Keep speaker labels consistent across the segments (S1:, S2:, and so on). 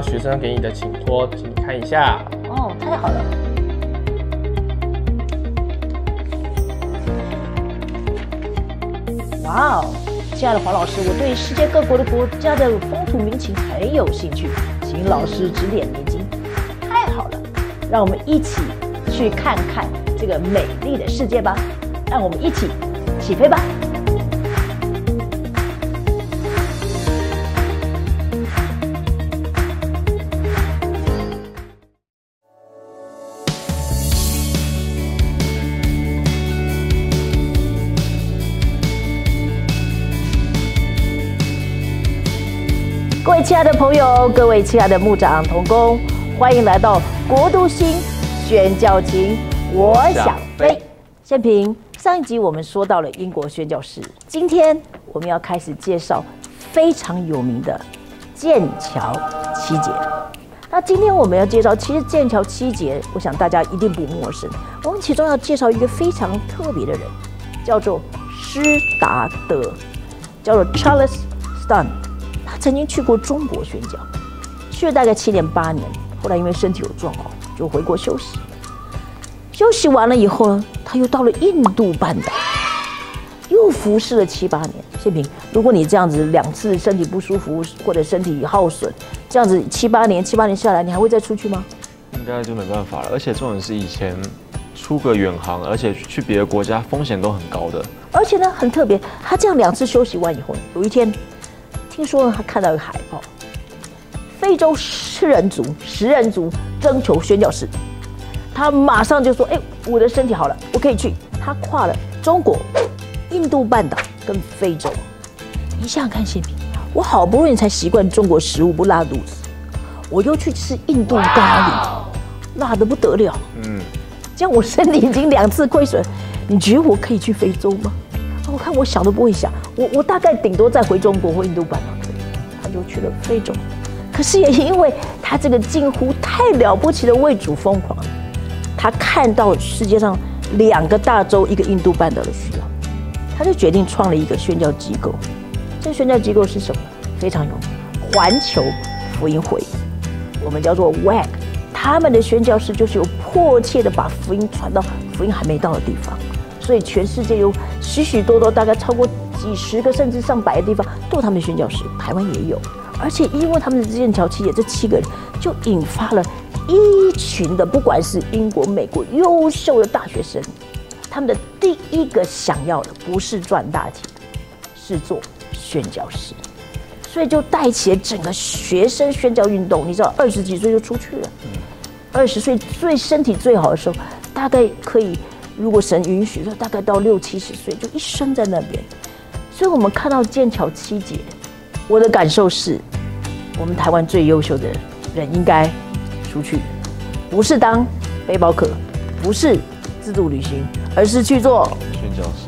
S1: 学生给你的请托，请你看一下。
S2: 哦，太好了。哇哦，亲爱的黄老师，我对世界各国的国家的风土民情很有兴趣，请老师指点迷津。太好了，让我们一起去看看这个美丽的世界吧。让我们一起起飞吧！各位亲爱的朋友，各位亲爱的牧长同工，欢迎来到国都星宣教情，我想飞。先平。上一集我们说到了英国宣教士，今天我们要开始介绍非常有名的剑桥七杰。那今天我们要介绍，其实剑桥七杰，我想大家一定不陌生。我们其中要介绍一个非常特别的人，叫做施达德，叫做 Charles Stunt。他曾经去过中国宣讲，去了大概七年八年，后来因为身体有状况，就回国休息。休息完了以后呢，他又到了印度半岛，又服侍了七八年。谢平，如果你这样子两次身体不舒服或者身体耗损，这样子七八年七八年下来，你还会再出去吗？
S3: 应该就没办法了。而且重点是以前出个远航，而且去别的国家风险都很高的。
S2: 而且呢，很特别，他这样两次休息完以后，有一天听说他看到一个海报，非洲食人族食人族征求宣教士。他马上就说：“哎，我的身体好了，我可以去。”他跨了中国、印度半岛跟非洲。你想想看，新平，我好不容易才习惯中国食物不拉肚子，我又去吃印度咖喱，辣的不得了。嗯，这样我身体已经两次亏损，你觉得我可以去非洲吗？我看我想都不会想，我我大概顶多再回中国或印度半岛。他就去了非洲，可是也因为他这个近乎太了不起的为主疯狂。他看到世界上两个大洲、一个印度半岛的需要，他就决定创了一个宣教机构。这个宣教机构是什么？非常有名，环球福音会，我们叫做 WAG。他们的宣教士就是有迫切的把福音传到福音还没到的地方，所以全世界有许许多多，大概超过几十个甚至上百个地方都他们宣教士，台湾也有。而且因为他们的剑桥七姐这七个人，就引发了。一群的，不管是英国、美国优秀的大学生，他们的第一个想要的不是赚大钱，是做宣教师，所以就带起了整个学生宣教运动。你知道，二十几岁就出去了，二十岁最身体最好的时候，大概可以，如果神允许，他大概到六七十岁就一生在那边。所以我们看到剑桥七姐，我的感受是，我们台湾最优秀的人应该。出去，不是当背包客，不是自助旅行，而是去做
S3: 宣教师。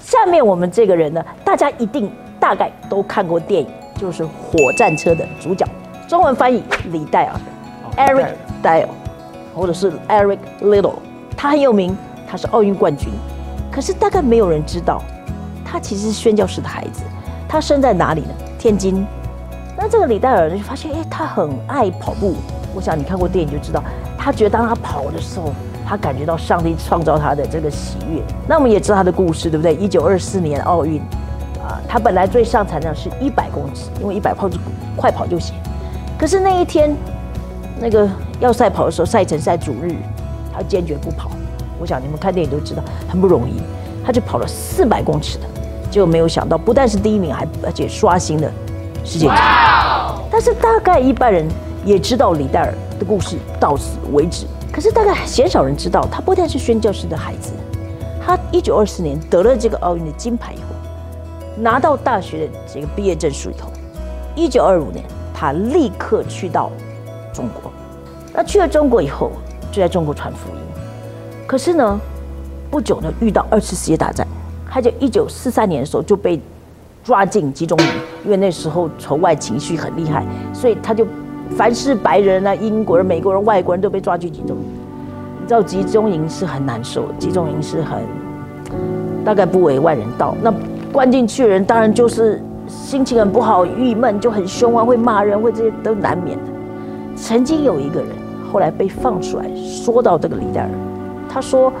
S2: 下面我们这个人呢，大家一定大概都看过电影，就是《火战车》的主角，中文翻译李戴尔 （Eric Dial） 或者是 Eric Little，他很有名，他是奥运冠军，可是大概没有人知道，他其实是宣教师的孩子。他生在哪里呢？天津。那这个李戴尔就发现，哎，他很爱跑步。我想你看过电影就知道，他觉得当他跑的时候，他感觉到上帝创造他的这个喜悦。那我们也知道他的故事，对不对？一九二四年奥运，啊，他本来最上场量是一百公尺，因为一百跑是快跑就行。可是那一天，那个要赛跑的时候，赛程赛主日，他坚决不跑。我想你们看电影都知道，很不容易，他就跑了四百公尺的。结果没有想到，不但是第一名，还而且刷新了世界纪录。但是大概一般人也知道李戴尔的故事到此为止。可是大概鲜少人知道，他不但是宣教师的孩子，他一九二四年得了这个奥运的金牌以后，拿到大学的这个毕业证书以后，一九二五年他立刻去到中国。那去了中国以后，就在中国传福音。可是呢，不久呢遇到二次世界大战。他就一九四三年的时候就被抓进集中营，因为那时候仇外情绪很厉害，所以他就凡是白人啊、英国人、美国人、外国人都被抓去集中营。你知道集中营是很难受，集中营是很大概不为外人道。那关进去的人当然就是心情很不好、郁闷，就很凶啊，会骂人，会这些都难免的。曾经有一个人后来被放出来，说到这个李戴尔，他说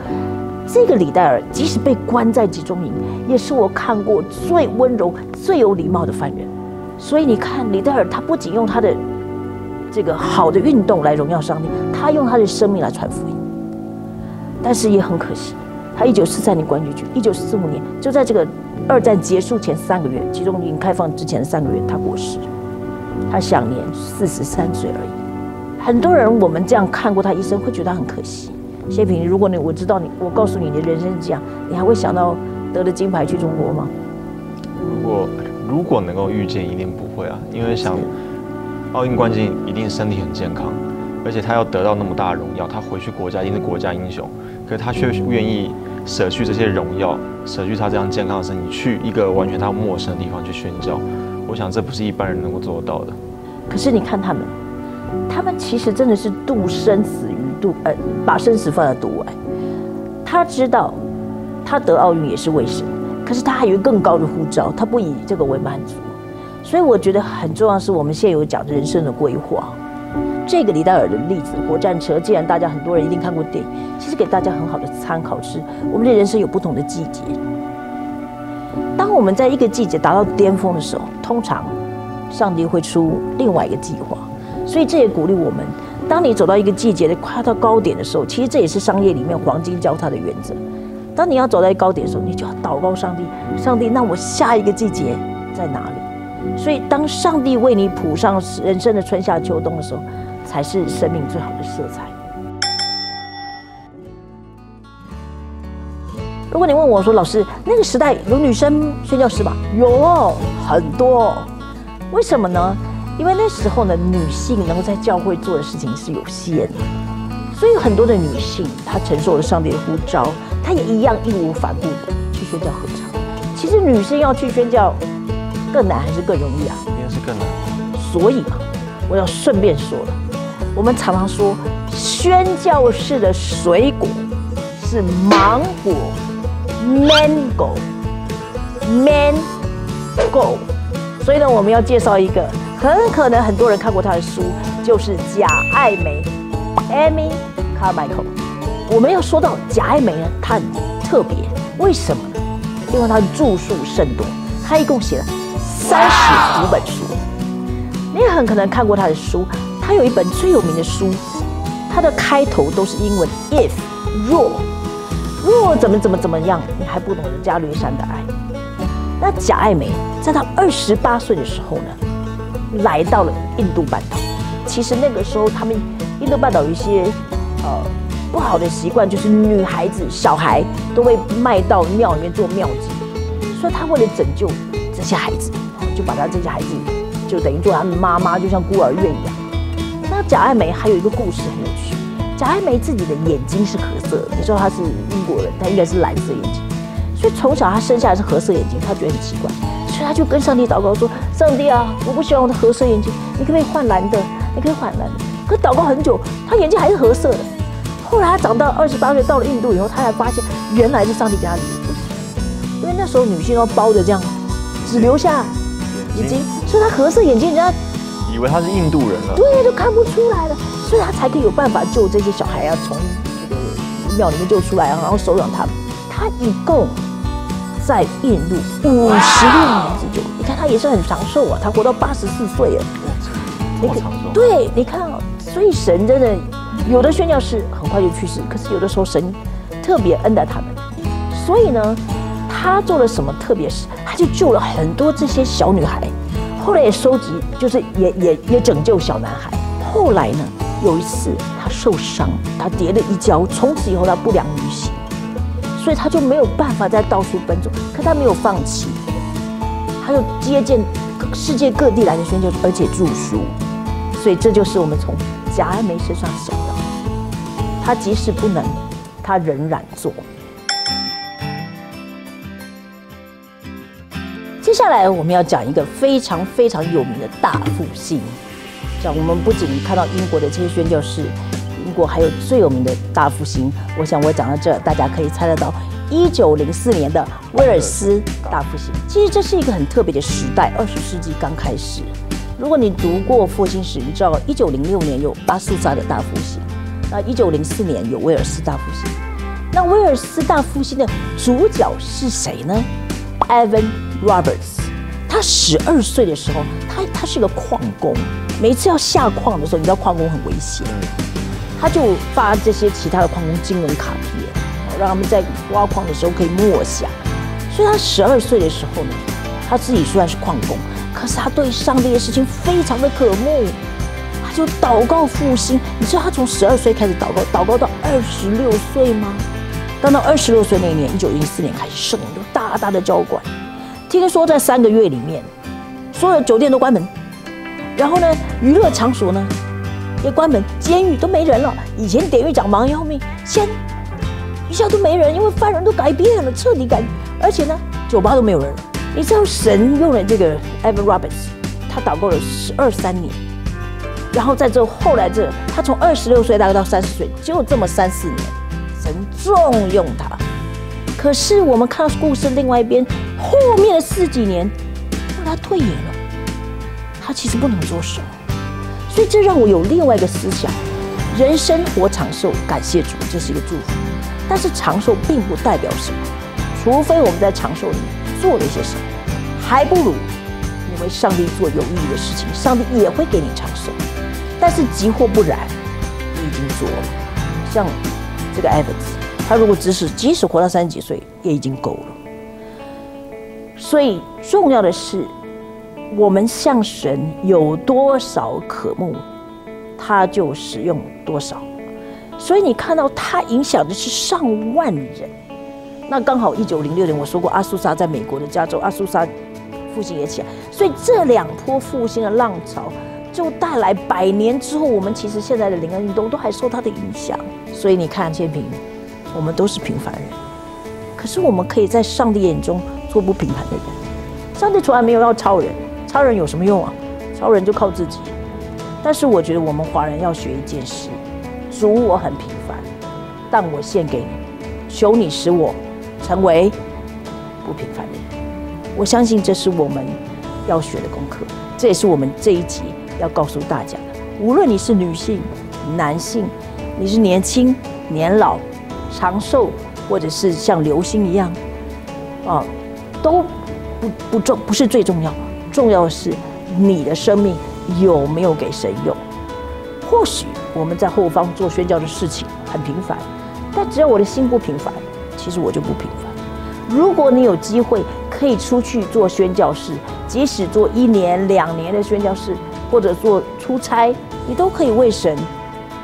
S2: 这个李戴尔即使被关在集中营，也是我看过最温柔、最有礼貌的犯人。所以你看，李戴尔他不仅用他的这个好的运动来荣耀上帝，他用他的生命来传福音。但是也很可惜，他一九四三年关进去，一九四五年就在这个二战结束前三个月，集中营开放之前三个月，他过世，他享年四十三岁而已。很多人我们这样看过他一生，会觉得很可惜。谢平，如果你我知道你，我告诉你你的人生是这样，你还会想到得了金牌去中国吗？
S3: 如果如果能够遇见，一定不会啊，因为想奥运冠军一定身体很健康，而且他要得到那么大的荣耀，他回去国家一定是国家英雄，可是他却愿意舍去这些荣耀，舍去他这样健康的身体，去一个完全他陌生的地方去宣教。我想这不是一般人能够做得到的。
S2: 可是你看他们，他们其实真的是度生死于度，呃，把生死放在度外。他知道，他得奥运也是为什么，可是他还有更高的护照，他不以这个为满足。所以我觉得很重要是我们现在有讲人生的规划。这个李戴尔的例子，火战车，既然大家很多人一定看过电影，其实给大家很好的参考是，我们的人生有不同的季节。当我们在一个季节达到巅峰的时候，通常上帝会出另外一个计划。所以这也鼓励我们，当你走到一个季节的快到高点的时候，其实这也是商业里面黄金交叉的原则。当你要走到一个高点的时候，你就要祷告上帝，上帝，那我下一个季节在哪里？所以，当上帝为你谱上人生的春夏秋冬的时候，才是生命最好的色彩。如果你问我说，老师，那个时代有女生宣教师吧？有，很多。为什么呢？因为那时候呢，女性能够在教会做的事情是有限的，所以很多的女性她承受了上帝的呼召，她也一样义无反顾的去宣教合唱。其实女性要去宣教更难还是更容易啊？
S3: 应该是更难。
S2: 所以嘛，我要顺便说了，我们常常说宣教士的水果是芒果，mango，mango。所以呢，我们要介绍一个，很可能很多人看过他的书，就是贾爱梅 （Amy Carmichael）。我们要说到贾爱梅呢，她很特别，为什么呢？因为她的著述甚多，她一共写了三十五本书。你也很可能看过她的书，她有一本最有名的书，它的开头都是英文 if 若若怎么怎么怎么样，你还不懂得加略山的爱。那贾爱梅在她二十八岁的时候呢，来到了印度半岛。其实那个时候，他们印度半岛有一些呃不好的习惯，就是女孩子、小孩都会卖到庙里面做庙妓。所以他为了拯救这些孩子，就把他这些孩子就等于做他们妈妈，就像孤儿院一样。那贾爱梅还有一个故事很有趣，贾爱梅自己的眼睛是褐色的，你说她是英国人，她应该是蓝色眼睛。所以从小他生下来是褐色眼睛，他觉得很奇怪，他就跟上帝祷告说：“上帝啊，我不喜欢我的褐色眼睛，你可不可以换蓝的？你可以换蓝的。”可祷告很久，他眼睛还是褐色的。后来他长到二十八岁到了印度以后，他才发现原来是上帝给他的不是，因为那时候女性要包着这样，只留下眼睛，所以他褐色眼睛人家
S3: 以为他是印度人了，
S2: 对，就看不出来了，所以他才可以有办法救这些小孩啊，从这个庙里面救出来啊，然后收养他们。他一共。在印度五十六年之久，你看他也是很长寿啊，他活到八十四岁了。
S3: 这么长寿？
S2: 对，你看哦，所以神真的有的宣教士很快就去世，可是有的时候神特别恩待他们。所以呢，他做了什么特别事？他就救了很多这些小女孩，后来也收集，就是也也也拯救小男孩。后来呢，有一次他受伤，他跌了一跤，从此以后他不良于行。所以他就没有办法再到处奔走，可他没有放弃，他就接见世界各地来的宣教，而且著书。所以这就是我们从贾爱梅身上想到，他即使不能，他仍然做。接下来我们要讲一个非常非常有名的大复兴，像我们不仅看到英国的这些宣教士，英国还有最有名的大复兴，我想我讲到这，大家可以猜得到，一九零四年的威尔斯大复兴。其实这是一个很特别的时代，二十世纪刚开始。如果你读过复兴史，你知道一九零六年有巴苏萨的大复兴，那一九零四年有威尔斯大复兴。那威尔斯大复兴的主角是谁呢？Evan Roberts。他十二岁的时候，他他是个矿工，每次要下矿的时候，你知道矿工很危险，他就发这些其他的矿工金融卡片，让他们在挖矿的时候可以默想。所以他十二岁的时候呢，他自己虽然是矿工，可是他对上帝的事情非常的渴慕，他就祷告复兴。你知道他从十二岁开始祷告，祷告到二十六岁吗？当到二十六岁那一年，一九零四年开始，圣灵就大大的浇灌。听说在三个月里面，所有酒店都关门，然后呢，娱乐场所呢也关门，监狱都没人了。以前典狱长忙要命，现一下都没人，因为犯人都改变了，彻底改。而且呢，酒吧都没有人。你知道神用了这个 Evan Roberts，他祷告了十二三年，然后在这后来这，他从二十六岁大概到三十岁，就这么三四年，神重用他。可是我们看到故事另外一边，后面的四几年，让他退隐了，他其实不能做什么，所以这让我有另外一个思想：人生活长寿，感谢主，这是一个祝福。但是长寿并不代表什么，除非我们在长寿里面做了一些什么，还不如你为上帝做有意义的事情，上帝也会给你长寿。但是急或不然，你已经做了，像这个 Evans。他如果只是即使活到三十几岁，也已经够了。所以重要的是，我们向神有多少渴慕，他就使用多少。所以你看到他影响的是上万人。那刚好一九零六年我说过，阿苏莎在美国的加州，阿苏莎复兴也起来。所以这两波复兴的浪潮，就带来百年之后，我们其实现在的灵恩运动都还受他的影响。所以你看千平。我们都是平凡人，可是我们可以在上帝眼中做不平凡的人。上帝从来没有要超人，超人有什么用啊？超人就靠自己。但是我觉得我们华人要学一件事：主，我很平凡，但我献给你，求你使我成为不平凡的人。我相信这是我们要学的功课，这也是我们这一集要告诉大家的。无论你是女性、男性，你是年轻、年老。长寿，或者是像流星一样，啊，都不不重，不是最重要，重要的是你的生命有没有给神用。或许我们在后方做宣教的事情很平凡，但只要我的心不平凡，其实我就不平凡。如果你有机会可以出去做宣教士，即使做一年两年的宣教士，或者做出差，你都可以为神，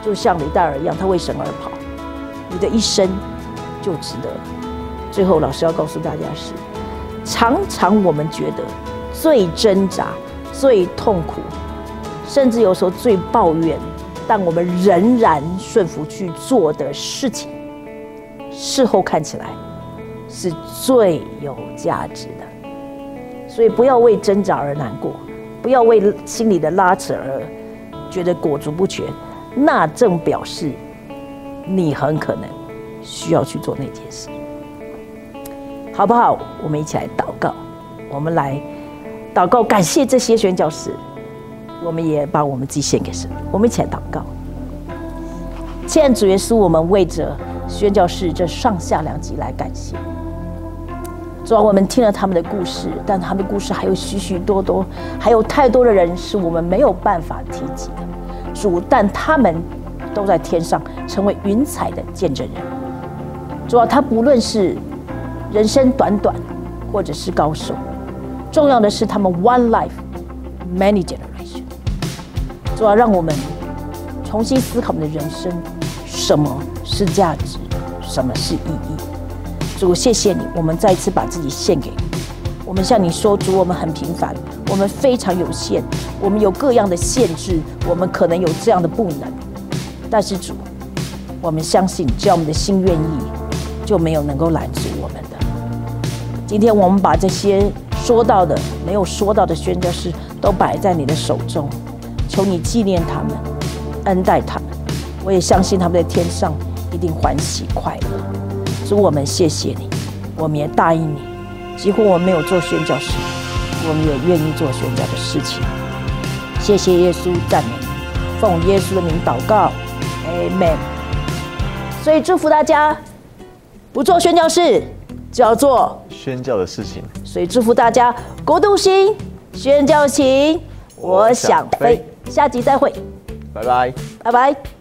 S2: 就像李戴尔一样，他为神而跑。你的一生就值得。最后，老师要告诉大家是：常常我们觉得最挣扎、最痛苦，甚至有时候最抱怨，但我们仍然顺服去做的事情，事后看起来是最有价值的。所以，不要为挣扎而难过，不要为心里的拉扯而觉得裹足不前，那正表示。你很可能需要去做那件事，好不好？我们一起来祷告，我们来祷告，感谢这些宣教士，我们也把我们自己献给神。我们一起来祷告，现在主耶稣，我们为着宣教士这上下两集来感谢。主啊，我们听了他们的故事，但他们的故事还有许许多多，还有太多的人是我们没有办法提及的。主，但他们。都在天上成为云彩的见证人。主要他不论是人生短短，或者是高手，重要的是他们 one life many generation。主要让我们重新思考我们的人生，什么是价值，什么是意义。主，谢谢你，我们再次把自己献给你。我们向你说，主，我们很平凡，我们非常有限，我们有各样的限制，我们可能有这样的不能。但是主，我们相信，只要我们的心愿意，就没有能够拦阻我们的。今天我们把这些说到的、没有说到的宣教士都摆在你的手中，求你纪念他们，恩待他们，我也相信他们在天上一定欢喜快乐。主，我们谢谢你，我们也答应你。几乎我们没有做宣教士，我们也愿意做宣教的事情。谢谢耶稣，赞美，奉耶稣的名祷告，Amen。所以祝福大家，不做宣教士，就要做。
S3: 宣教的事情。
S2: 所以祝福大家，国度心，宣教情，我想飞。下集再会，
S3: 拜拜，
S2: 拜拜。